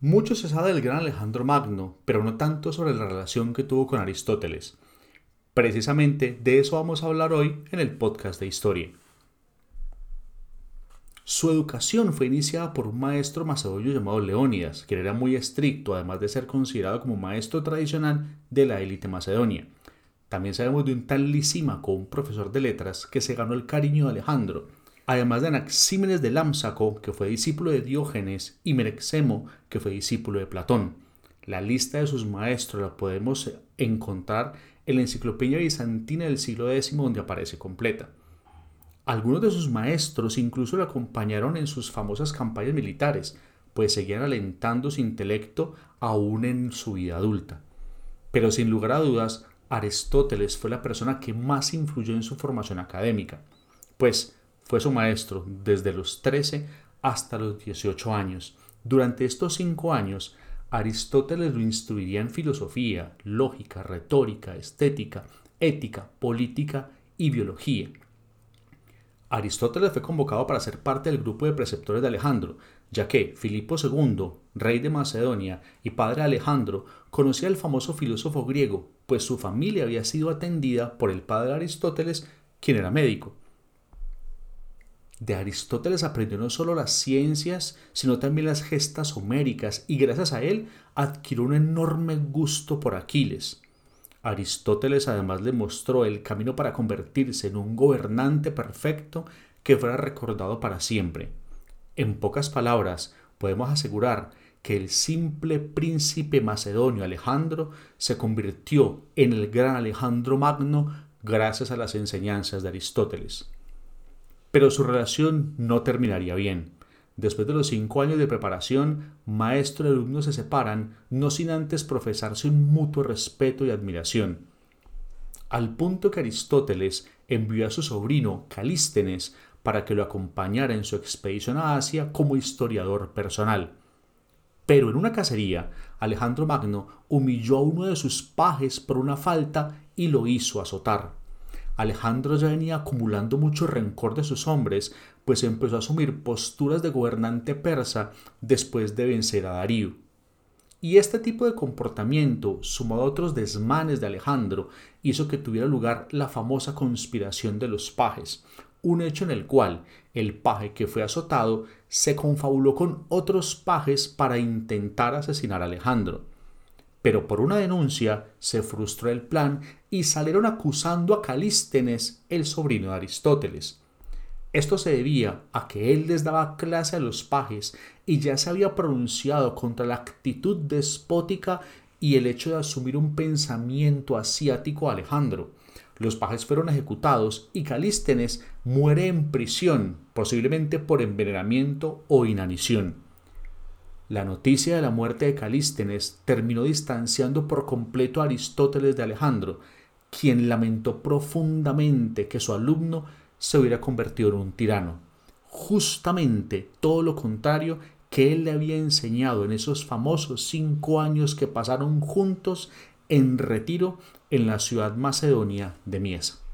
Mucho se sabe del gran Alejandro Magno, pero no tanto sobre la relación que tuvo con Aristóteles. Precisamente de eso vamos a hablar hoy en el podcast de historia. Su educación fue iniciada por un maestro macedonio llamado Leónidas, quien era muy estricto, además de ser considerado como maestro tradicional de la élite macedonia. También sabemos de un tal Lisímaco, un profesor de letras, que se ganó el cariño de Alejandro, además de Anaxímenes de Lámsaco, que fue discípulo de Diógenes, y Merexemo, que fue discípulo de Platón. La lista de sus maestros la podemos encontrar en la Enciclopedia Bizantina del siglo X, donde aparece completa. Algunos de sus maestros incluso le acompañaron en sus famosas campañas militares, pues seguían alentando su intelecto aún en su vida adulta. Pero sin lugar a dudas, Aristóteles fue la persona que más influyó en su formación académica, pues fue su maestro desde los 13 hasta los 18 años. Durante estos cinco años, Aristóteles lo instruiría en filosofía, lógica, retórica, estética, ética, política y biología. Aristóteles fue convocado para ser parte del grupo de preceptores de Alejandro, ya que Filipo II, rey de Macedonia y padre de Alejandro, conocía al famoso filósofo griego, pues su familia había sido atendida por el padre Aristóteles, quien era médico. De Aristóteles aprendió no solo las ciencias, sino también las gestas homéricas y gracias a él adquirió un enorme gusto por Aquiles. Aristóteles además le mostró el camino para convertirse en un gobernante perfecto que fuera recordado para siempre. En pocas palabras, podemos asegurar que el simple príncipe macedonio Alejandro se convirtió en el gran Alejandro Magno gracias a las enseñanzas de Aristóteles. Pero su relación no terminaría bien. Después de los cinco años de preparación, maestro y alumno se separan, no sin antes profesarse un mutuo respeto y admiración. Al punto que Aristóteles envió a su sobrino Calístenes para que lo acompañara en su expedición a Asia como historiador personal. Pero en una cacería, Alejandro Magno humilló a uno de sus pajes por una falta y lo hizo azotar. Alejandro ya venía acumulando mucho rencor de sus hombres, pues empezó a asumir posturas de gobernante persa después de vencer a Darío. Y este tipo de comportamiento, sumado a otros desmanes de Alejandro, hizo que tuviera lugar la famosa conspiración de los pajes, un hecho en el cual el paje que fue azotado se confabuló con otros pajes para intentar asesinar a Alejandro pero por una denuncia se frustró el plan y salieron acusando a Calístenes, el sobrino de Aristóteles. Esto se debía a que él les daba clase a los pajes y ya se había pronunciado contra la actitud despótica y el hecho de asumir un pensamiento asiático a Alejandro. Los pajes fueron ejecutados y Calístenes muere en prisión, posiblemente por envenenamiento o inanición. La noticia de la muerte de Calístenes terminó distanciando por completo a Aristóteles de Alejandro, quien lamentó profundamente que su alumno se hubiera convertido en un tirano. Justamente todo lo contrario que él le había enseñado en esos famosos cinco años que pasaron juntos en retiro en la ciudad macedonia de Miesa.